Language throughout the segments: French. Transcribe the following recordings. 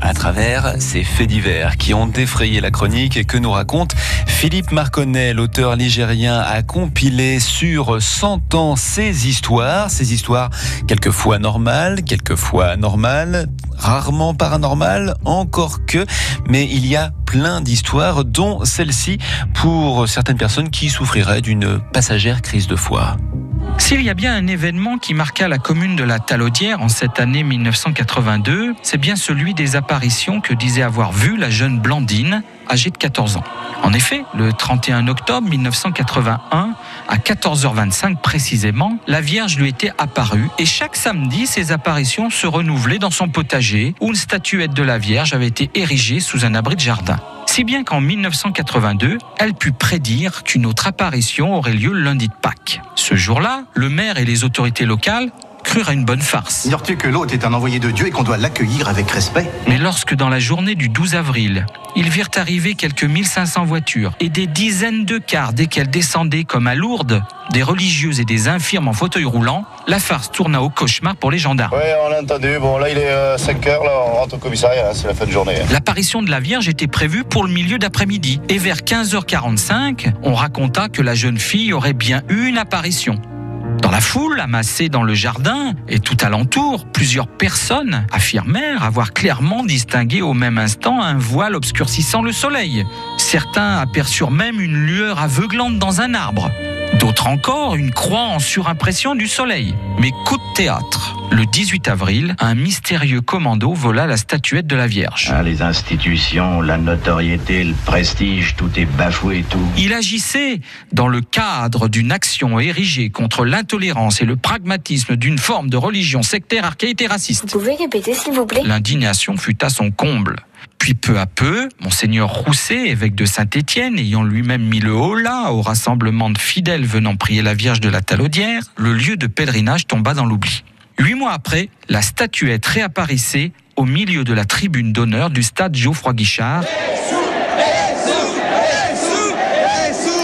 à travers ces faits divers qui ont défrayé la chronique et que nous raconte Philippe Marconnet, l'auteur ligérien, a compilé sur 100 ans ces histoires, ces histoires quelquefois normales, quelquefois anormales, rarement paranormales, encore que, mais il y a plein d'histoires, dont celle-ci pour certaines personnes qui souffriraient d'une passagère crise de foi. S'il y a bien un événement qui marqua la commune de la Talaudière en cette année 1982, c'est bien celui des apparitions que disait avoir vu la jeune Blandine, âgée de 14 ans. En effet, le 31 octobre 1981, à 14h25 précisément, la Vierge lui était apparue et chaque samedi, ses apparitions se renouvelaient dans son potager où une statuette de la Vierge avait été érigée sous un abri de jardin. Si bien qu'en 1982, elle put prédire qu'une autre apparition aurait lieu lundi de Pâques. Ce jour-là, le maire et les autorités locales à une bonne farce. Ignores-tu que l'hôte est un envoyé de Dieu et qu'on doit l'accueillir avec respect? Mais lorsque dans la journée du 12 avril, ils virent arriver quelques 1500 voitures et des dizaines de cars desquels descendaient comme à Lourdes des religieuses et des infirmes en fauteuil roulant, la farce tourna au cauchemar pour les gendarmes. Oui, on l'a entendu. Bon, là, il est 5 heures, là, on rentre au commissariat, hein, c'est la fin de journée. L'apparition de la Vierge était prévue pour le milieu d'après-midi. Et vers 15h45, on raconta que la jeune fille aurait bien eu une apparition. Dans la foule, amassée dans le jardin et tout alentour, plusieurs personnes affirmèrent avoir clairement distingué au même instant un voile obscurcissant le soleil. Certains aperçurent même une lueur aveuglante dans un arbre. D'autres encore, une croix en surimpression du soleil. Mais coup de théâtre. Le 18 avril, un mystérieux commando vola la statuette de la Vierge. Ah, les institutions, la notoriété, le prestige, tout est bafoué, tout. Il agissait dans le cadre d'une action érigée contre l'intolérance et le pragmatisme d'une forme de religion sectaire archaïque et raciste. Vous pouvez répéter, s'il vous plaît? L'indignation fut à son comble. Peu à peu, monseigneur Rousset, évêque de Saint-Étienne, ayant lui-même mis le haut là au rassemblement de fidèles venant prier la Vierge de la Talaudière, le lieu de pèlerinage tomba dans l'oubli. Huit mois après, la statuette réapparaissait au milieu de la tribune d'honneur du stade Geoffroy Guichard.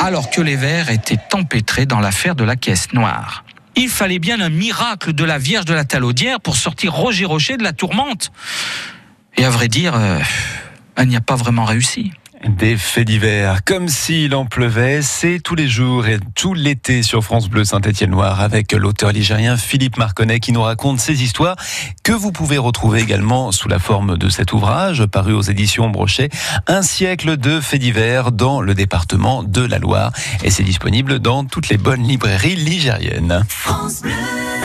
Alors que les Verts étaient empêtrés dans l'affaire de la caisse noire. Il fallait bien un miracle de la Vierge de la Talaudière pour sortir Roger Rocher de la tourmente. Et à vrai dire, euh, elle n'y a pas vraiment réussi. Des faits divers, comme s'il en pleuvait, c'est tous les jours et tout l'été sur France Bleu Saint-Étienne-Noir avec l'auteur ligérien Philippe Marconnet qui nous raconte ces histoires que vous pouvez retrouver également sous la forme de cet ouvrage paru aux éditions Brochet, Un siècle de faits divers dans le département de la Loire et c'est disponible dans toutes les bonnes librairies ligériennes. France Bleu.